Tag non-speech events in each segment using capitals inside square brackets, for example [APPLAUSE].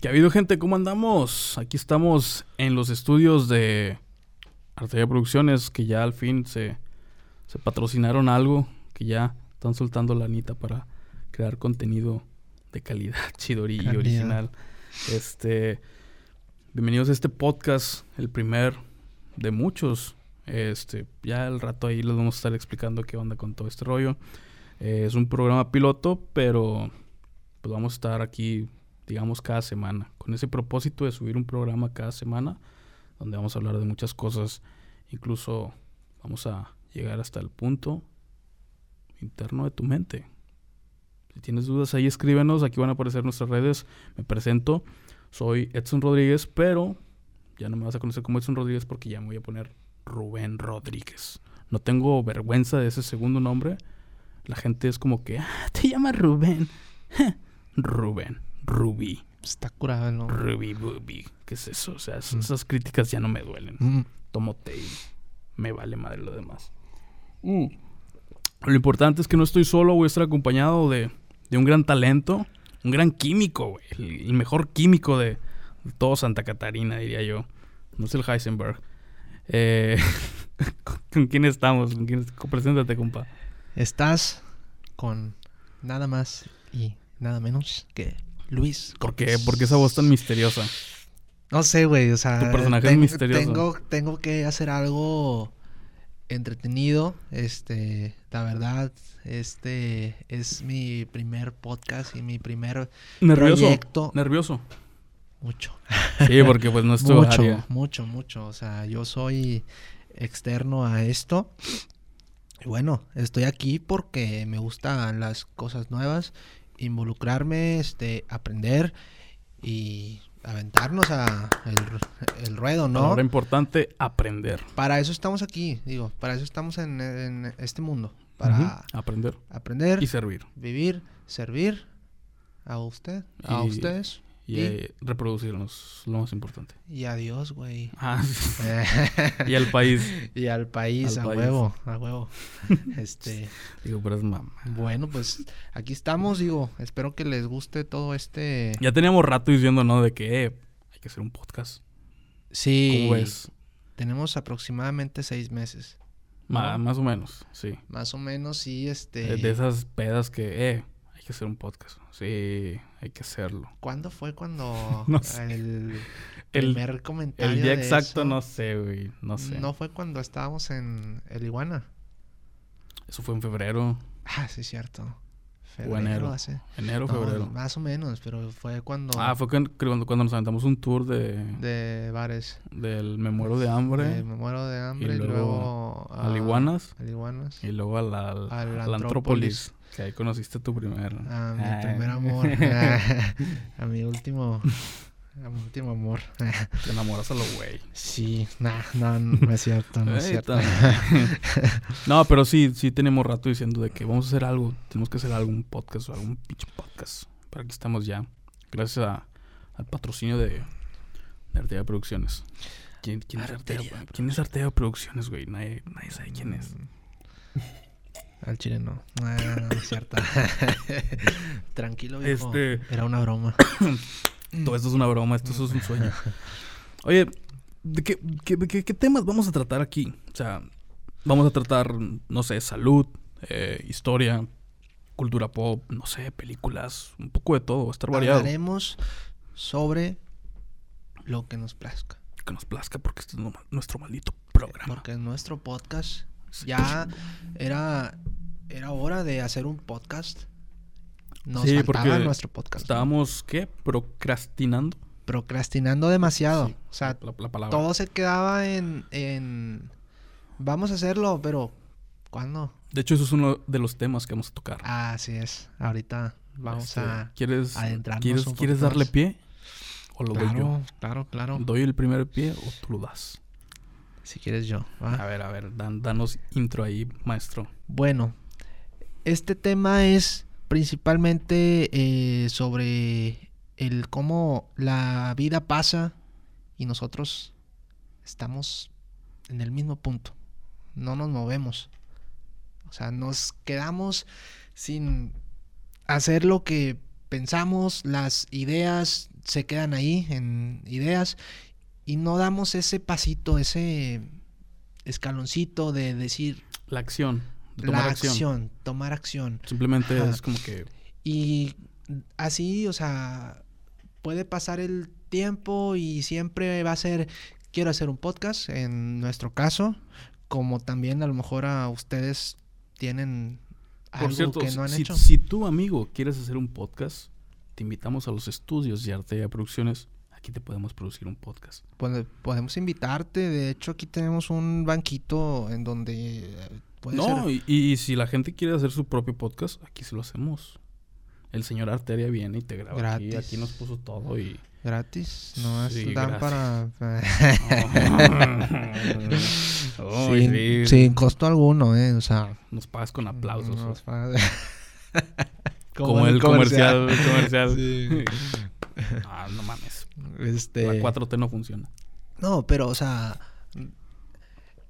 ¿Qué ha habido, gente? ¿Cómo andamos? Aquí estamos en los estudios de Arteria Producciones, que ya al fin se, se patrocinaron algo, que ya están soltando la anita para crear contenido de calidad, [LAUGHS] chidori y original. Este, bienvenidos a este podcast, el primer de muchos. Este, ya al rato ahí les vamos a estar explicando qué onda con todo este rollo. Eh, es un programa piloto, pero pues vamos a estar aquí, digamos, cada semana, con ese propósito de subir un programa cada semana, donde vamos a hablar de muchas cosas. Incluso vamos a llegar hasta el punto interno de tu mente. Si tienes dudas ahí, escríbenos. Aquí van a aparecer nuestras redes. Me presento. Soy Edson Rodríguez, pero ya no me vas a conocer como Edson Rodríguez porque ya me voy a poner Rubén Rodríguez. No tengo vergüenza de ese segundo nombre. La gente es como que, ah, te llamas Rubén. [LAUGHS] Rubén, Rubí, Está curado el nombre. Rubí, Bubi. ¿Qué es eso? O sea, Mm. esas críticas ya no me duelen. Mm, Tomo té y me vale madre lo demás. Mm. Lo importante es que no estoy solo, voy a estar acompañado de, de un gran talento, un gran químico, güey. El, el mejor químico de, de todo Santa Catarina, diría yo. No es el Heisenberg. Eh, ¿con, [LAUGHS] con quién estamos? ¿Con quién, preséntate, compa. Estás con nada más y nada menos que Luis. ¿Por qué? ¿Por qué esa voz tan misteriosa? No sé, güey. O sea, Tu personaje es misterioso. Tengo, tengo que hacer algo entretenido. Este, la verdad, este es mi primer podcast y mi primer Nervioso. proyecto. Nervioso. Mucho. Sí, porque pues no es tu [LAUGHS] mucho, área. mucho, mucho. O sea, yo soy externo a esto. Y bueno, estoy aquí porque me gustan las cosas nuevas, involucrarme, este, aprender y aventarnos a el, el ruedo, ¿no? Ahora importante, aprender. Para eso estamos aquí, digo, para eso estamos en, en este mundo, para Ujú, Aprender aprender, y servir. vivir, servir a usted, a Y- ustedes Y ¿Y? eh, reproducirnos, lo más importante. y a Dios, güey. Ah, [LAUGHS] y al país. Y al país, Al a país. huevo, a huevo. [LAUGHS] Este, Digo, pero es mamá. bueno, pues aquí estamos, digo, espero que les guste todo este... Ya teníamos rato diciendo, ¿no? De que eh, hay que hacer un podcast. Sí, ¿Cómo ves? tenemos aproximadamente seis meses, ¿no? Más o menos, sí. más o menos, sí, este... De, de esas pedas que, eh, que hacer un podcast. Sí, hay que hacerlo. ¿Cuándo fue cuando [LAUGHS] No sé. el El- primer comentario El día de exacto eso- no sé, güey. No sé. ¿No fue cuando estábamos en el Iguana? Eso fue en febrero, Ah, sí, cierto. o Febrero enero. hace- Enero, No, febrero. más o menos, pero fue cuando... Ah, fue cuando, cuando, nos aventamos un tour de, De bares. del Me Muero de Hambre Eh, me muero de hambre y, luego luego... al a- Iguanas. al Iguanas. y luego al- Al a la Antrópolis. Antrópolis. Que ahí conociste tu primer. A mi Ah, primer amor. [LAUGHS] a mi último... A mi último amor. Te enamoras a lo güey. sí, no, no, no es cierto, no es cierto. [LAUGHS] no, pero sí, sí tenemos rato diciendo de que vamos a hacer algo. Tenemos que hacer algún podcast o algún pinche podcast. Para que estamos ya. Gracias a- al patrocinio de, de Artea Producciones. ¿Quién, quién es Artea? Arteria ¿Quién es Artea Producciones, güey? Nadie, nadie sabe quién es. Al chile no. No, no es cierto. [LAUGHS] Tranquilo, viejo. Este- Era una broma. [COUGHS] Todo esto es una broma, esto, eso es un sueño. Oye, ¿de qué, qué, qué- qué temas vamos a tratar aquí? O sea, vamos a tratar, no sé, salud, eh, historia, cultura pop, no sé, películas, un poco de todo, estar variado. Hablaremos sobre lo que nos plazca. Que nos plazca porque este es nuestro maldito programa. Porque en nuestro podcast ya era, era hora de hacer un podcast. Nos Sí, faltaba porque nuestro podcast. Estábamos, ¿qué? Procrastinando. procrastinando demasiado. Sí, o sea, la, la palabra. todo se quedaba en, en... Vamos a hacerlo, pero... ¿Cuándo? De hecho, eso es uno de los temas que vamos a tocar. Ah, así es. Ahorita vamos Este, a... ¿Quieres, adentrarnos ¿quieres, un ¿quieres darle pie? ¿O lo doy yo? Claro, claro, claro. ¿Doy el primer pie o tú lo das? Si quieres yo. ¿va? A ver, a ver, dan- danos intro ahí, maestro. Bueno, este tema es principalmente eh, sobre el cómo la vida pasa y nosotros estamos en el mismo punto. No nos movemos. O sea, nos quedamos sin hacer lo que pensamos, las ideas se quedan ahí en ideas y no damos ese pasito, ese escaloncito de decir La acción. De la acción. tomar acción. Simplemente Ajá. es como que Y así, o sea, puede pasar el tiempo y siempre va a ser, quiero hacer un podcast, en nuestro caso, como también a lo mejor a ustedes tienen Por algo cierto, que no han si, hecho. si tú, amigo, quieres hacer un podcast, te invitamos a los estudios de Artea Producciones. Aquí te podemos producir un podcast. Pode- podemos invitarte, de hecho aquí tenemos un banquito en donde puede no, ser... y, y si la gente quiere hacer su propio podcast, aquí se lo hacemos. El señor Arteria viene y te graba. Gratis. Aquí nos puso todo y... Gratis, no Sí, dan para... [LAUGHS] [LAUGHS] Sin, sí. sin costo alguno, ¿eh? O sea... Nos pagas con aplausos. nos ¿o? pa- [LAUGHS] Como, el comercial. comercial. Sí. ah, no mames. Este... La 4T no funciona. No, pero, o sea,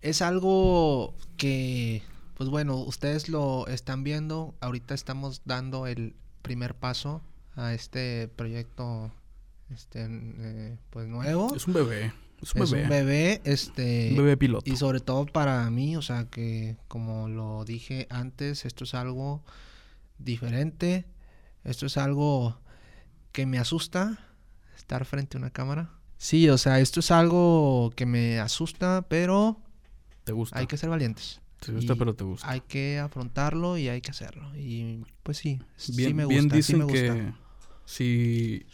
es algo que, pues bueno, ustedes lo están viendo. Ahorita estamos dando el primer paso a este proyecto, este, eh, pues nuevo. Es un bebé. Es un Es bebé. un bebé, este, Un bebé piloto. y sobre todo para mí, o sea, que como lo dije antes, esto es algo diferente. Esto es algo que me asusta estar frente a una cámara. Sí, o sea, esto es algo que me asusta, pero Te gusta. hay que ser valientes. Te gusta, y pero te gusta. Hay que afrontarlo y hay que hacerlo. Y pues sí, bien, sí me bien gusta, sí dicen me gusta. que si,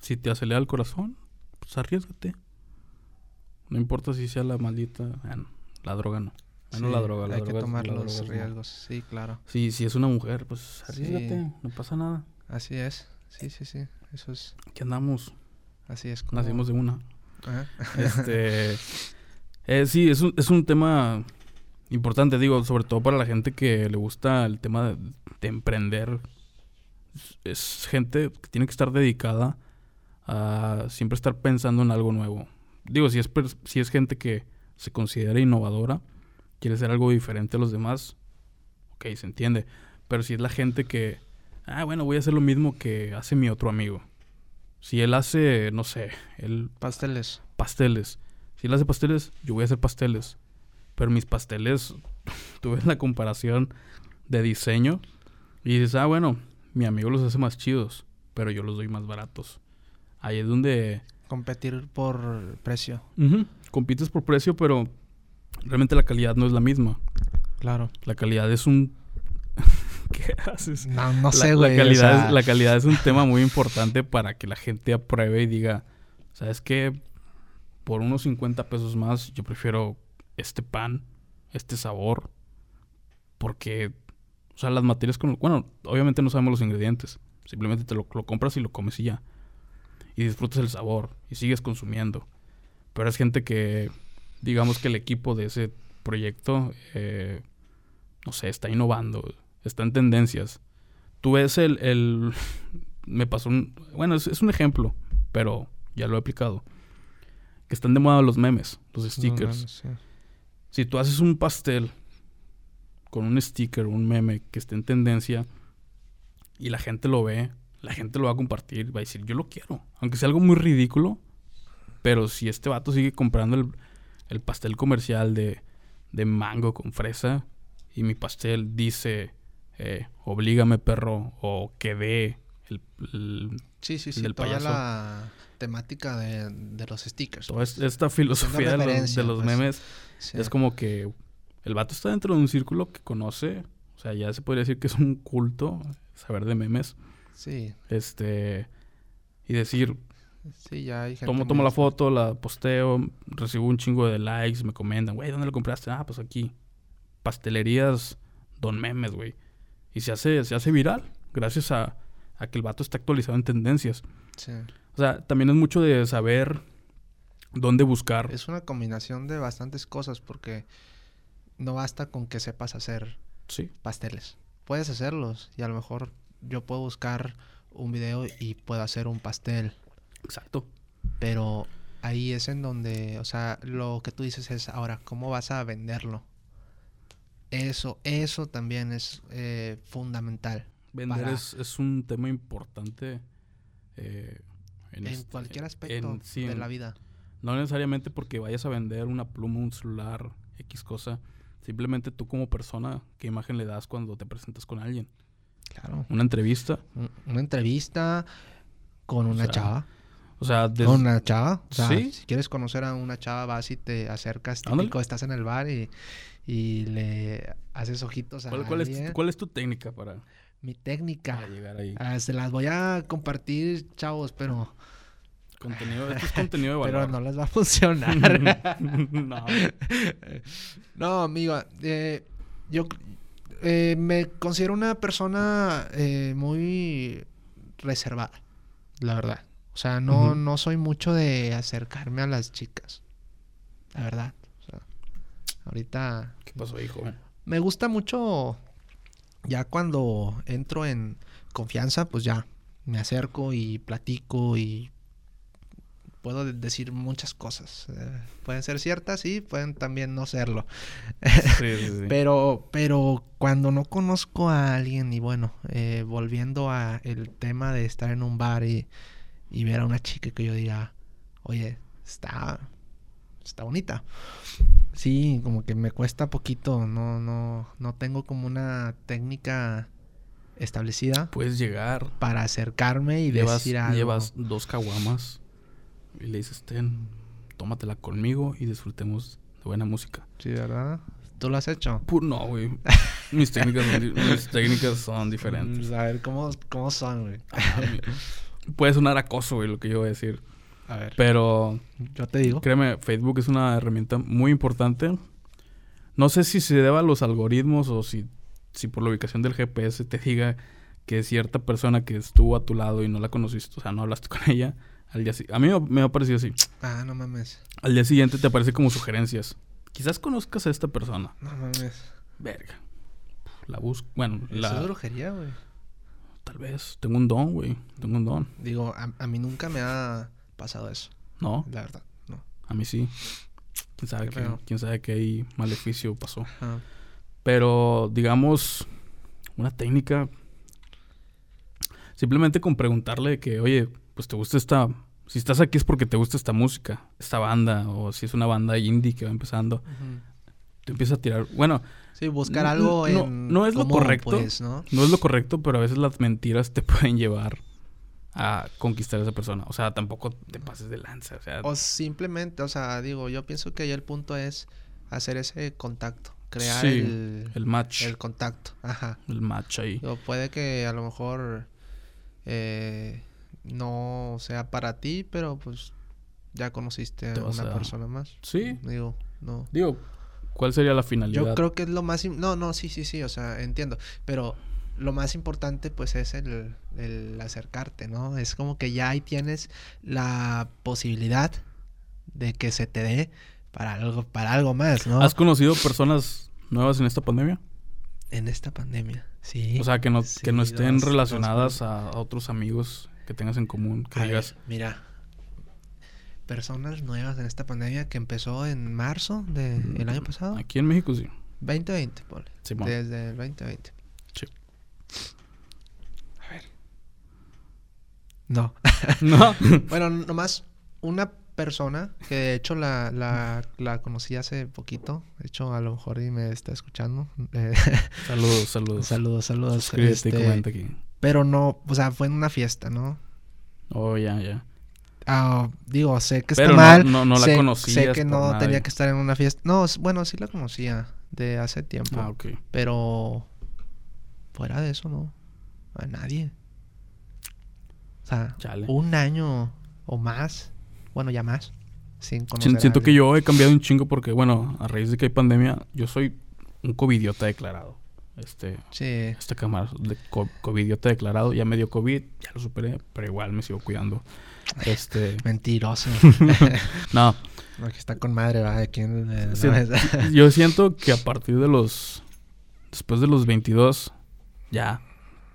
si te acelera el corazón, pues arriesgate. No importa si sea la maldita... ah, no, la droga no. No Sí, la droga, la hay droga que tomar los droga es no. riesgos. Sí, claro. Si, si es una mujer, pues Sí. arriesgate. No pasa nada. Así es. Sí, sí, sí. Eso es. Aquí andamos. Así es como. Nacimos de una. Ajá. Este... [LAUGHS] eh, sí, es un, es un tema importante, digo, sobre todo para la gente que le gusta el tema de, de emprender. Es, es gente que tiene que estar dedicada a siempre estar pensando en algo nuevo. Digo, si es, si es gente que se considera innovadora, quiere hacer algo diferente a los demás, ok, se entiende. Pero si es la gente que, ah, bueno, voy a hacer lo mismo que hace mi otro amigo. Si él hace, no sé, él Pasteles. pasteles. Si él hace pasteles, yo voy a hacer pasteles. Pero mis pasteles, [LAUGHS] tú ves la comparación de diseño y dices, ah, bueno, mi amigo los hace más chidos, pero yo los doy más baratos. Ahí es donde Competir por precio. compites por precio, pero realmente la calidad no es la misma. Claro. La calidad es un... [LAUGHS] ¿Qué haces? No, no La- sé, la, güey. o calidad sea, es, la calidad es un tema muy importante para que la gente apruebe y diga, ¿sabes qué? Por unos 50 pesos más yo prefiero este pan, este sabor, porque, o sea, las materias con... Bueno, obviamente no sabemos los ingredientes, simplemente te lo, compras y lo comes y ya. Y disfrutas el sabor y sigues consumiendo. Pero es gente que, digamos que el equipo de ese proyecto, eh, no sé, está innovando, está en tendencias. Tú ves el... el [LAUGHS] me pasó un... Bueno, es un ejemplo, pero ya lo he aplicado. Que están de moda los memes, los stickers. sí. Si tú haces un pastel con un sticker, un meme que esté en tendencia y la gente lo ve, la gente lo va a compartir, va a decir, yo lo quiero. Aunque sea algo muy ridículo, pero si este vato sigue comprando el, el pastel comercial de, de mango con fresa y mi pastel dice, eh, oblígame perro o que dé el, el- Sí, sí, sí. toda payaso. la temática de, de los stickers. toda pues. es- esta filosofía de los, referencia, de los pues. memes. Sí. Es como que el vato está dentro de un círculo que conoce, o sea, ya se podría decir que es un culto saber de memes, Sí, este y decir, sí, ya hay gente. tomo, tomo la foto, la posteo, recibo un chingo de likes, me comentan, güey, ¿dónde lo compraste? Ah, pues aquí. Pastelerías Don Memes, güey. Y se hace, se hace viral gracias a, a que el vato está actualizado en tendencias. Sí. O sea, también es mucho de saber dónde buscar. Es una combinación de bastantes cosas porque no basta con que sepas hacer Sí, pasteles. Puedes hacerlos y a lo mejor yo puedo buscar un video y puedo hacer un pastel, exacto. pero ahí es en donde, o sea, lo que tú dices es ahora, ¿cómo vas a venderlo? Eso, eso también es eh, fundamental. Vender para- es, es un tema importante eh, En, este- cualquier aspecto en- sí, de la vida. No necesariamente porque vayas a vender una pluma, un celular, X cosa. Simplemente tú como persona, ¿qué imagen le das cuando te presentas con alguien? Claro. Una entrevista. Un- Una entrevista con una sea, chava. O sea, des- Con una chava. O sea, Sí. si quieres conocer a una chava, vas y te acercas. Típico, estás en el bar y, y le haces ojitos a ¿cuál, cuál es, alguien. tu- cuál es tu técnica para, Mi técnica. para llegar ahí? Ah, se las voy a compartir, chavos, pero, Contenido, esto es [LAUGHS] contenido de pero valor. no les va a funcionar. [LAUGHS] [LAUGHS] no. no, amigo, eh, yo eh, me considero una persona eh, muy reservada, la verdad. O sea, no, no soy mucho de acercarme a las chicas, la verdad. O sea, ahorita ¿Qué pasó, hijo? me gusta mucho ya cuando entro en confianza, pues ya me acerco y platico y puedo de- decir muchas cosas. Eh, pueden ser ciertas y pueden también no serlo. Sí, sí, [LAUGHS] sí. Pero, pero cuando no conozco a alguien y bueno, eh, volviendo a el tema de estar en un bar y, y ver a una chica que yo diga, oye, está, está bonita. Sí, como que me cuesta poquito, no, no, no tengo como una técnica establecida Puedes llegar, para acercarme y llevas, decir algo. llevas dos caguamas y le dices, ten, tómatela conmigo y disfrutemos de buena música. Sí, ¿verdad? ¿Tú lo has hecho? Pu- no, güey. [LAUGHS] Mis técnicas, mis técnicas son diferentes. Mm, A ver, ¿cómo, cómo son, güey? [LAUGHS] Puede sonar acoso, güey, lo que yo voy a decir. A ver, Pero yo te digo. créeme, Facebook es una herramienta muy importante. No sé si se deba a los algoritmos o si, si por la ubicación del GPS te diga que cierta persona que estuvo a tu lado y no la conociste, o sea, no hablaste con ella, al día si- A mí me, ha parecido así. Ah, no mames. Al día siguiente te aparece como sugerencias. Quizás conozcas a esta persona. No mames. Verga. La busco. Bueno, Eso es la, brujería, güey. tal vez. Tengo un don, güey. Tengo un don. Digo, a, a mí nunca me ha pasado eso, No, la verdad. No. a mí sí. ¿Quién sabe Qué quién sabe qué ahí maleficio pasó? Pero, digamos, una técnica. Simplemente con preguntarle que, oye, pues te gusta esta. Si estás aquí es porque te gusta esta música, esta banda, o si es una banda indie que va empezando, te empieza a tirar. Bueno, Sí, buscar algo no- en... no es lo correcto. Pues, ¿no? no es lo correcto, pero a veces las mentiras te [LAUGHS] pueden llevar a conquistar a esa persona. O sea, tampoco te pases de lanza. O sea, O simplemente, o sea, digo, yo pienso que ahí el punto es hacer ese contacto, crear Sí, el, el match. el contacto. Ajá. El match ahí. Puede que a lo mejor eh, no sea para ti, pero pues ya conociste Te a una a- persona más. Sí. Digo, no. Digo, ¿cuál sería la finalidad? Yo creo que es lo más... No, no, sí, sí, sí, o sea, entiendo. Pero lo más importante pues es el, el acercarte, ¿no? Es como que ya ahí tienes la posibilidad de que se te dé para algo, para algo más, ¿no? ¿Has conocido personas nuevas en esta pandemia? En esta pandemia, sí. O sea, que no, Sí, que no estén dos- dos relacionadas a, a otros amigos que tengas en común. Que ver, digas, mira, personas nuevas en esta pandemia que empezó en marzo del año pasado, aquí en México sí. 2020, ponle. Simón. Desde el 2020. Sí. A ver. No. [LAUGHS] No. [LAUGHS] Bueno, nomás una persona que de hecho la, la, la conocí hace poquito. De hecho, a lo mejor y me está escuchando. Eh, [LAUGHS] saludos, saludos. saludos, saludos. Suscríbete y Este, comenta aquí. pero no, o sea, fue en una fiesta, ¿no? Oh, ya, ya. Ah, digo, sé que está Pero no- mal. no- no la sé, Sé conocías que no nadie. tenía que estar en una fiesta. No, bueno, sí la conocía de hace tiempo. Ah, ok. Pero fuera de eso, no. A nadie. O sea, Chale. un año o más. Bueno, ya más. Sin Si- conocer a Siento que yo he cambiado un chingo porque, bueno, a raíz de que hay pandemia, yo soy un covidiota declarado. Este, Sí. esta cámara de co- covidiota declarado, ya me dio COVID, ya lo superé, pero igual me sigo cuidando. Este, [LAUGHS] Mentiroso. [LAUGHS] no, no, que está con madre, va. Aquí en, eh, Sí. no, es- [LAUGHS] yo siento que a partir de los, después de los 22, ya,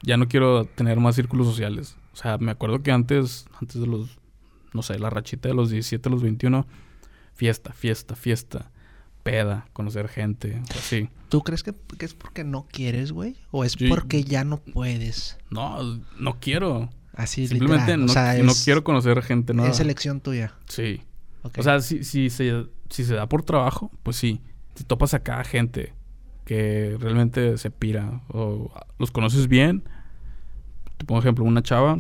ya no quiero tener más círculos sociales. O sea, me acuerdo que antes, antes de los, no sé, la rachita de los 17 a los 21, fiesta, fiesta, fiesta, peda, conocer gente, así. ¿Tú crees que, que es porque no quieres, güey? ¿O es Yo- porque ya no puedes? No, no quiero. Así, Simplemente literal. no, o sea, no es, quiero conocer gente nueva. es elección tuya. Sí. O sea, si, si, se, si se da por trabajo, pues sí. Si topas acá gente que realmente se pira o los conoces bien, te pongo ejemplo, una chava,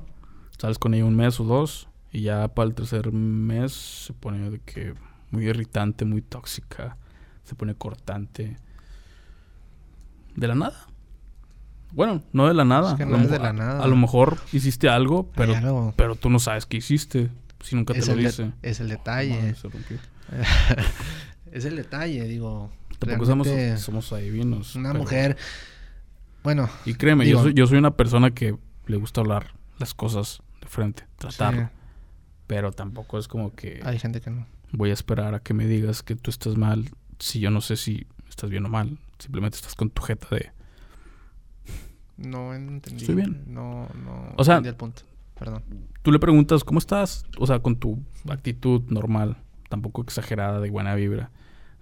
sales con ella un mes o dos y ya para el tercer mes se pone de que muy irritante, muy tóxica, se pone cortante. De la nada. Bueno, no de la nada. Es que A no lo es de la a- nada. A, lo mejor hiciste algo, pero, algo- pero tú no sabes qué hiciste. Si nunca te es, lo dice. es el detalle. Madre, [LAUGHS] es el detalle, digo. Tampoco somos, somos adivinos. Una pero- mujer. Bueno, Y créeme, digo- yo, soy, yo soy una persona que le gusta hablar las cosas de frente, tratarlo. sí, Pero tampoco es como que hay gente que no. voy a esperar a que me digas que tú estás mal si yo no sé si estás bien o mal. Simplemente estás con tu jeta de... No entendí. Estoy bien. No, no. O sea- entendí el punto. Perdón. Tú le preguntas, ¿cómo estás? O sea, con tu actitud normal, tampoco exagerada, de buena vibra.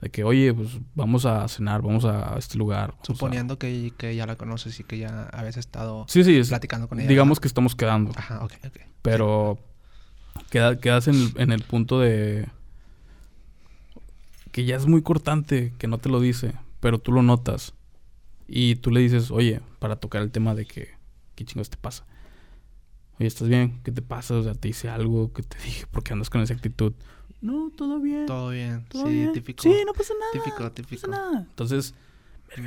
De que, oye, pues vamos a cenar, vamos a este lugar. vamos a-". Suponiendo que, que ya la conoces y que ya habías estado Sí, sí, es- platicando con ella. digamos que estamos quedando. Ajá, ok, ok. Pero queda- quedas en el, en el punto de que ya es muy cortante, que no te lo dice, pero tú lo notas. Y tú le dices, oye, para tocar el tema de que, ¿qué chingos te pasa? Oye, ¿estás bien? ¿Qué te pasa? O sea, te hice algo que te dije, ¿por qué andas con esa actitud? No, todo bien. Todo bien. todo sí, bien. típico. Sí, no pasa nada. Típico, No típico. pasa nada. Entonces,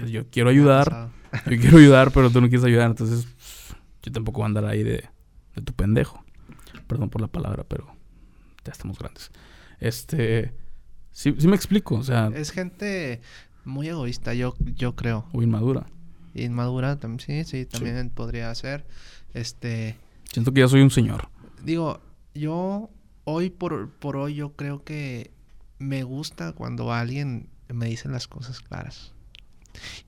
yo quiero ayudar, yo quiero ayudar, pero tú no quieres ayudar. Entonces, yo tampoco voy a andar ahí de, de tu pendejo. Perdón por la palabra, pero ya estamos grandes. Este. Sí, sí me explico, o sea, Es gente muy egoísta, yo, yo creo. o inmadura. Inmadura, tam- sí, sí, también podría ser. Este, Siento que ya soy un señor. digo, yo hoy por, por hoy yo creo que me gusta cuando alguien me dice las cosas claras.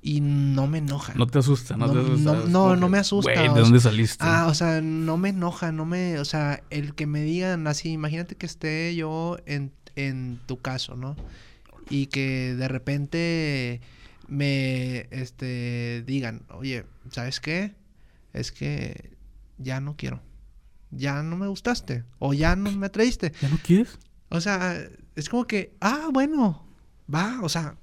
Y no me enoja. No te asusta, no, No, te asusta. no, no, no me asusta, ¿de dónde saliste? Ah, o sea, no me enoja, no me, o sea, el que me digan así, imagínate que esté yo en, en tu caso, ¿no? Y que de repente me, este, digan, oye, ¿sabes qué? Es que ya no quiero, ya no me gustaste, o ya no me atraíste. ¿Ya no quieres? O sea, es como que, ah, bueno, va, o sea,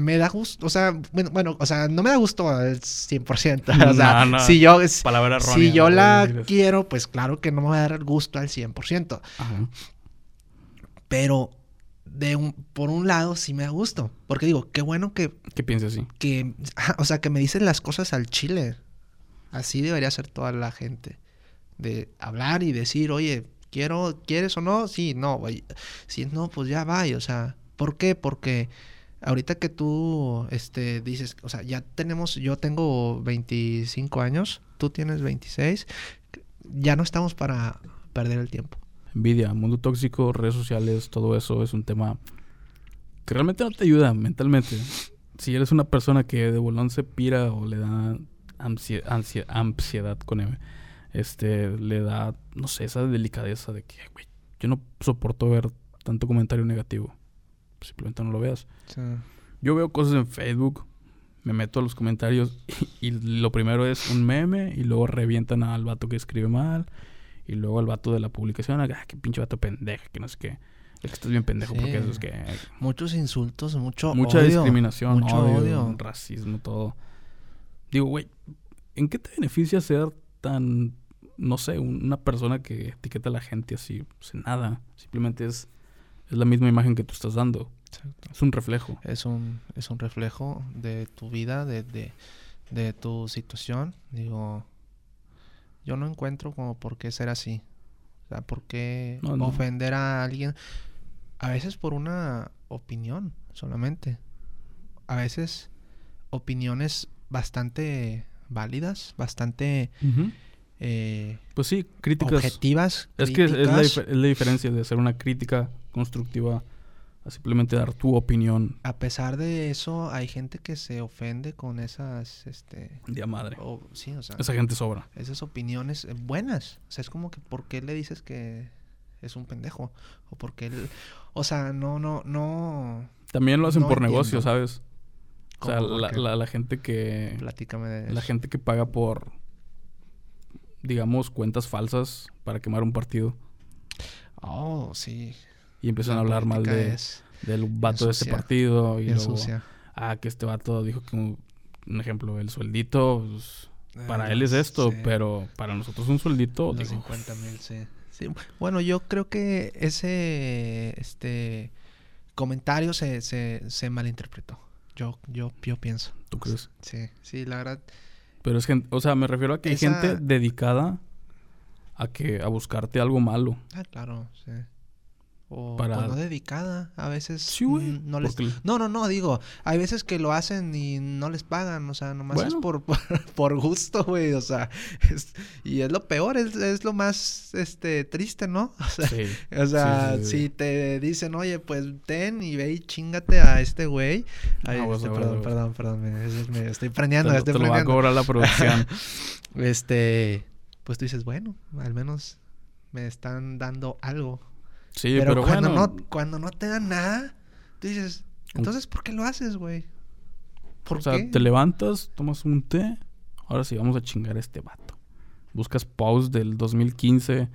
me da gusto, o sea, bueno, bueno, o sea, no me da gusto al 100%, [LAUGHS] o sea, No, no. si yo, Palabra errónea. si yo no la quiero, pues claro que no me va a dar gusto al 100%, Ajá. pero de un, por un lado sí me da gusto, porque digo, qué bueno que, ¿Qué piensas así? que, o sea, que me dicen las cosas al chile, así debería ser toda la gente, de hablar y decir, oye, quiero, ¿quieres o no? Sí, no, oye, si no, pues ya va, o sea, ¿por qué? Porque ahorita que tú, este, dices, o sea, ya tenemos, yo tengo 25 años, tú tienes 26, ya no estamos para perder el tiempo. Envidia, mundo tóxico, redes sociales, todo eso es un tema que realmente no te ayuda mentalmente. Si eres una persona que de bolón se pira o le da ansie- ansie- ansiedad con M, este, le da, no sé, esa delicadeza de que, güey, yo no soporto ver tanto comentario negativo. Simplemente no lo veas. Yo veo cosas en Facebook, me meto a los comentarios y, [LAUGHS] y lo primero es un meme y luego revientan al vato que escribe mal y luego al vato de la publicación, ah, qué pinche vato pendeja, que no sé qué. Es que estás bien pendejo Sí. porque eso es que Muchos insultos, mucho mucha odio, discriminación, mucho odio, odio. racismo, todo. Digo, güey, ¿en qué te beneficia ser tan, no sé, un- una persona que etiqueta a la gente así? En nada, simplemente es, es la misma imagen que tú estás dando. Exacto. Es un reflejo. Es un, es un reflejo de tu vida, de, de, de tu situación. Digo, yo no encuentro como por qué ser así. O sea, por qué No, no. ofender a alguien. A veces por una opinión solamente. A veces opiniones bastante válidas, bastante eh, Pues sí, críticas. objetivas. Es que es la, es la diferencia de hacer una crítica constructiva a simplemente dar tu opinión A pesar de eso, hay gente que se ofende con esas, este, de a madre. o- sí, o sea, Esa gente sobra. esas opiniones eh, buenas. O sea, es como que ¿por qué le dices que es un pendejo? O porque él, o sea, no, no, no. También lo hacen No por entiendo. negocio, ¿sabes? O sea, ¿Cómo por la, la- la gente que... Platícame de La eso. gente que paga por... digamos, cuentas falsas para quemar un partido. Oh, sí. Y empiezan La a hablar mal de, es del vato de este sucia, partido. Y luego, ah, que este vato dijo que, un, un ejemplo, el sueldito, pues, para Eh, él es esto, sí. pero para nosotros un sueldito, Los digo, 50 mil, sí. Sí, Bueno, yo creo que ese este comentario se, se, se malinterpretó. Yo, yo, yo pienso. ¿tú crees? Sí, sí, la verdad. Pero es gente, o sea, me refiero a que hay gente dedicada a que a buscarte algo malo. Ah, claro, sí. O Para- pues, no dedicada, a veces Sí, güey. no les porque- No, no, no, digo, hay veces que lo hacen y no les pagan, o sea, nomás es Bueno. por, [LAUGHS] por, por gusto, güey, o sea, [LAUGHS] es- y es lo peor, es, es lo más, este, triste, ¿no? [LAUGHS] O sea, Sí. o sea, sí, si te dicen, oye, pues ten y ve y chingate a este güey. Ay, Ah, güey, este, perdón, perdón, perdón, me, es- estoy Te, prendiendo, lo- estoy te lo va a cobrar la producción. Este, pues tú dices, bueno, al menos me están dando algo. Sí, pero pero, cuando, bueno. no, cuando no te dan nada, tú dices, entonces, ¿por qué lo haces, güey? ¿Por O sea, qué? te levantas, tomas un té. Ahora sí, vamos a chingar a este vato. Buscas posts del 2015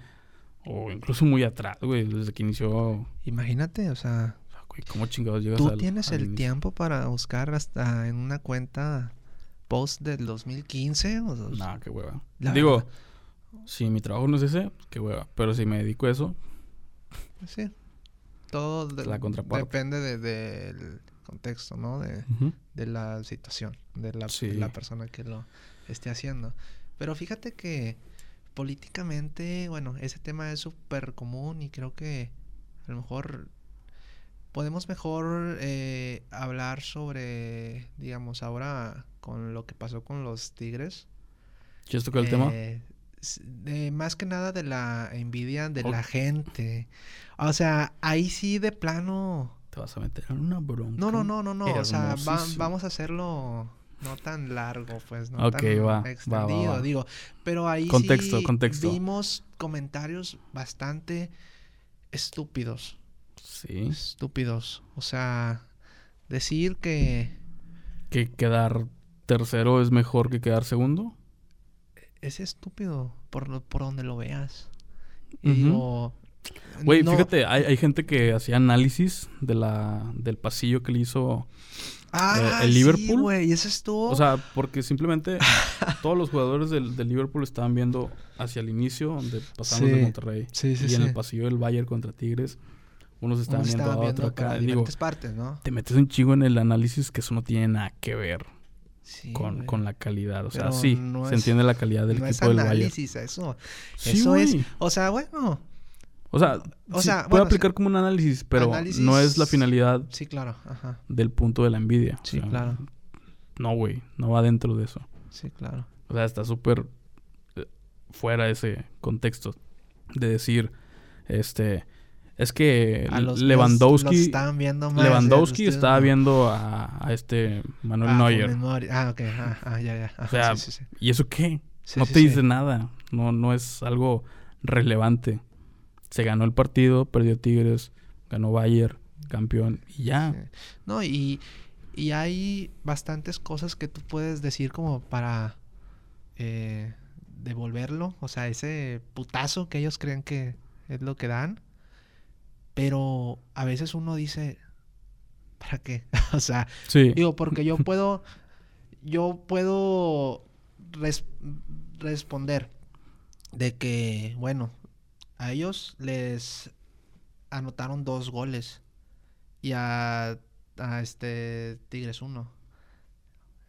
o incluso muy atrás, güey, desde que inició. o Imagínate, o sea, sea, güey, ¿cómo chingados llegas tú al- tienes al el inicio? tiempo para buscar hasta en una cuenta post del 2015 o dos- Nah, qué hueva. La Digo, verdad. si mi trabajo no es ese, qué hueva. Pero si me dedico a eso, Sí. Todo de- La depende de- del contexto, ¿no? De, ujú, de la situación, de la, Sí. de la persona que lo esté haciendo. Pero fíjate que políticamente, bueno, ese tema es súper común y creo que a lo mejor podemos mejor eh, hablar sobre, digamos, ahora con lo que pasó con los Tigres. ¿quieres tocar el tema? Eh, más que nada de la envidia de la gente. O sea, ahí sí de plano. Te vas a meter en una bronca. No, no, no, no, no. O sea, va- vamos a hacerlo no tan largo, pues, no Ok, tan va, extendido, va. digo. Pero ahí Contexto, sí contexto. vimos comentarios bastante estúpidos. Sí. Estúpidos. O sea, decir que Que quedar tercero es mejor que quedar segundo. Es estúpido por, por donde lo veas. Y digo, Güey, no- fíjate, hay, hay gente que hacía análisis de la, del pasillo que le hizo. Ah, el sí, Liverpool, güey, ese estuvo. O sea, porque simplemente [LAUGHS] todos los jugadores del, del Liverpool estaban viendo hacia el inicio, donde pasamos de Sí. Monterrey. sí, sí, y sí. en el pasillo del Bayern contra Tigres, unos estaban Unos viendo a otro acá. Digo, partes, ¿no? te metes un chingo en el análisis que eso no tiene nada que ver Sí, con, con la calidad. O sea, Pero sí, no se es- entiende la calidad del no es equipo Bayern. análisis eso. Sí, eso es, o sea, bueno, O sea, O sí, sea, puede aplicar o sea, como un análisis, pero análisis- no es la finalidad sí, claro, ajá. del punto de la envidia. O Sí, sea, claro. No, güey, no va dentro de eso. Sí, claro. O sea, está súper eh, fuera ese contexto de decir, este, es que A los Lewandowski, los viendo más, Lewandowski los estaba viendo a, a este Manuel Ah, Neuer. Ah, ok, ah, ah, ya, ya. Ajá, O sea, sí, sí, sí. ¿Y eso qué? No te dice nada. No, no es algo relevante. Se ganó el partido, perdió Tigres, ganó Bayern, campeón y ya. No, y, y hay bastantes cosas que tú puedes decir como para eh, devolverlo. O sea, ese putazo que ellos creen que es lo que dan. Pero a veces uno dice, ¿para qué? [LAUGHS] o sea, Sí. digo, porque yo [LAUGHS] puedo, yo puedo res- responder de que, bueno, a ellos les anotaron dos goles y a, a este Tigres uno.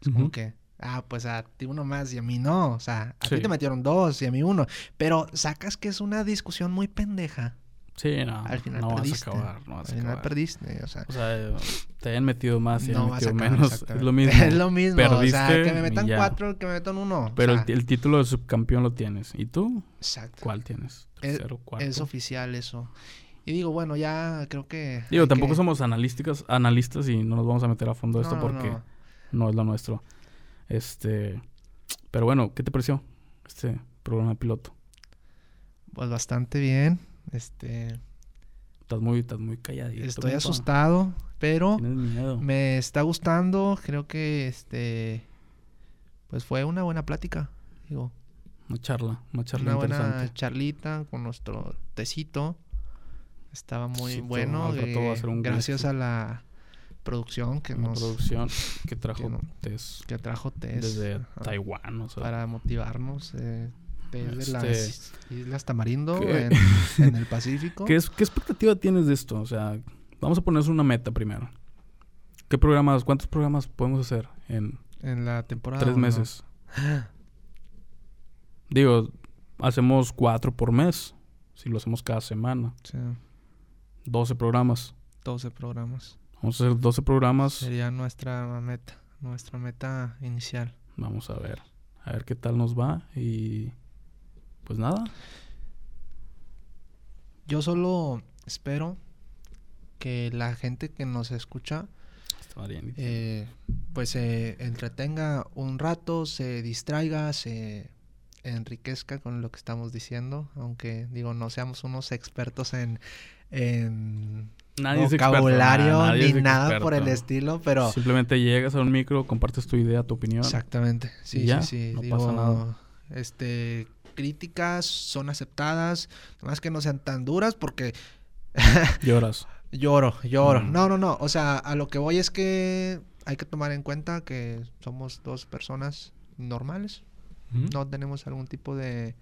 Es como Ujú. que, ah, pues a ti uno más y a mí no. O sea, a ti te metieron dos y a mí uno. Pero sacas que es una discusión muy pendeja. Sí, no. Al final no perdiste. vas a acabar. No vas Al a final acabar. perdiste. O sea, O sea, te hayan metido más y no metido acabar, menos. Es lo [LAUGHS] mismo. Es lo mismo. o sea, Perdiste que me metan cuatro, que me metan uno. Pero el sea, ti- el, título de subcampeón lo tienes. ¿Y tú? exacto. ¿Cuál tienes? Es- Tercero, cuarto. Es oficial eso. Y digo, bueno, ya creo que. Digo, tampoco que- somos analísticas, analistas y no nos vamos a meter a fondo de esto no, porque no. no es lo nuestro. Este. Pero bueno, ¿qué te pareció este programa piloto? Pues bastante bien. Este. Estás muy, estás muy calladito. Estoy compa. asustado, pero miedo. me está gustando. Creo que este. Pues fue una buena plática. Digo, Una charla, una charla una buena interesante. charlita con nuestro tecito. Estaba muy Tecito, bueno. a eh, gracias gusto. a la producción que Una nos producción que trajo que no- tés que trajo tés desde Taiwán, o sea, para motivarnos. Eh, tés de Este- las Islas Tamarindo en, [LAUGHS] en el Pacífico. ¿Qué, es- ¿Qué expectativa tienes de esto? O sea, vamos a ponernos una meta primero. ¿Qué programas, cuántos programas podemos hacer en En la temporada. tres meses? [GASPS] Digo, hacemos cuatro por mes. Si lo hacemos cada semana. Sí, 12 programas. 12 programas. Vamos a hacer 12 programas. Sería nuestra meta. Nuestra meta inicial. Vamos a ver. A ver qué tal nos va. Y pues nada. Yo solo espero que la gente que nos escucha eh, pues se entretenga un rato, se distraiga, se enriquezca con lo que estamos diciendo, aunque digo no seamos unos expertos en, en Nadie es experto, vocabulario nadie ni nada por el estilo, pero Simplemente llegas a un micro, compartes tu idea, tu opinión. exactamente, sí, ya, sí, sí, no digo, pasa nada. este críticas son aceptadas, más que no sean tan duras porque [LAUGHS] Lloras. Lloro, lloro. Mm. No, no, no. O sea, a lo que voy es que hay que tomar en cuenta que somos dos personas normales. No tenemos algún tipo de...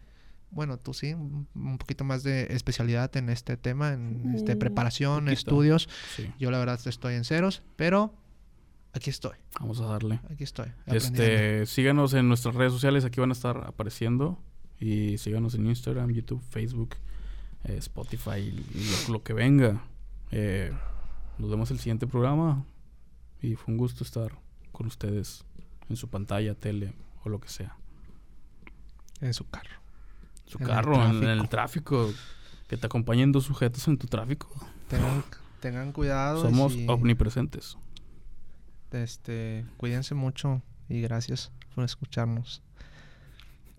Bueno, tú sí, un poquito más de especialidad en este tema, en este Uh, preparación, estudios. Sí. Yo la verdad estoy en ceros, pero aquí estoy, Vamos a darle. aquí estoy. Este, síganos en nuestras redes sociales, aquí van a estar apareciendo. Y síganos en Instagram, YouTube, Facebook, eh, Spotify, y lo, lo que venga. Eh, nos vemos el siguiente programa. Y fue un gusto estar con ustedes en su pantalla, tele o lo que sea. En su carro. Su En el carro, en, el tráfico. Que te acompañen dos sujetos en tu tráfico. Tengan, tengan cuidado. Somos y, omnipresentes. este, cuídense mucho y gracias por escucharnos.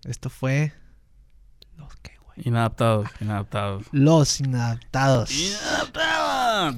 Esto fue... Los que, güey. Inadaptados, inadaptados. Los inadaptados. Inadaptados.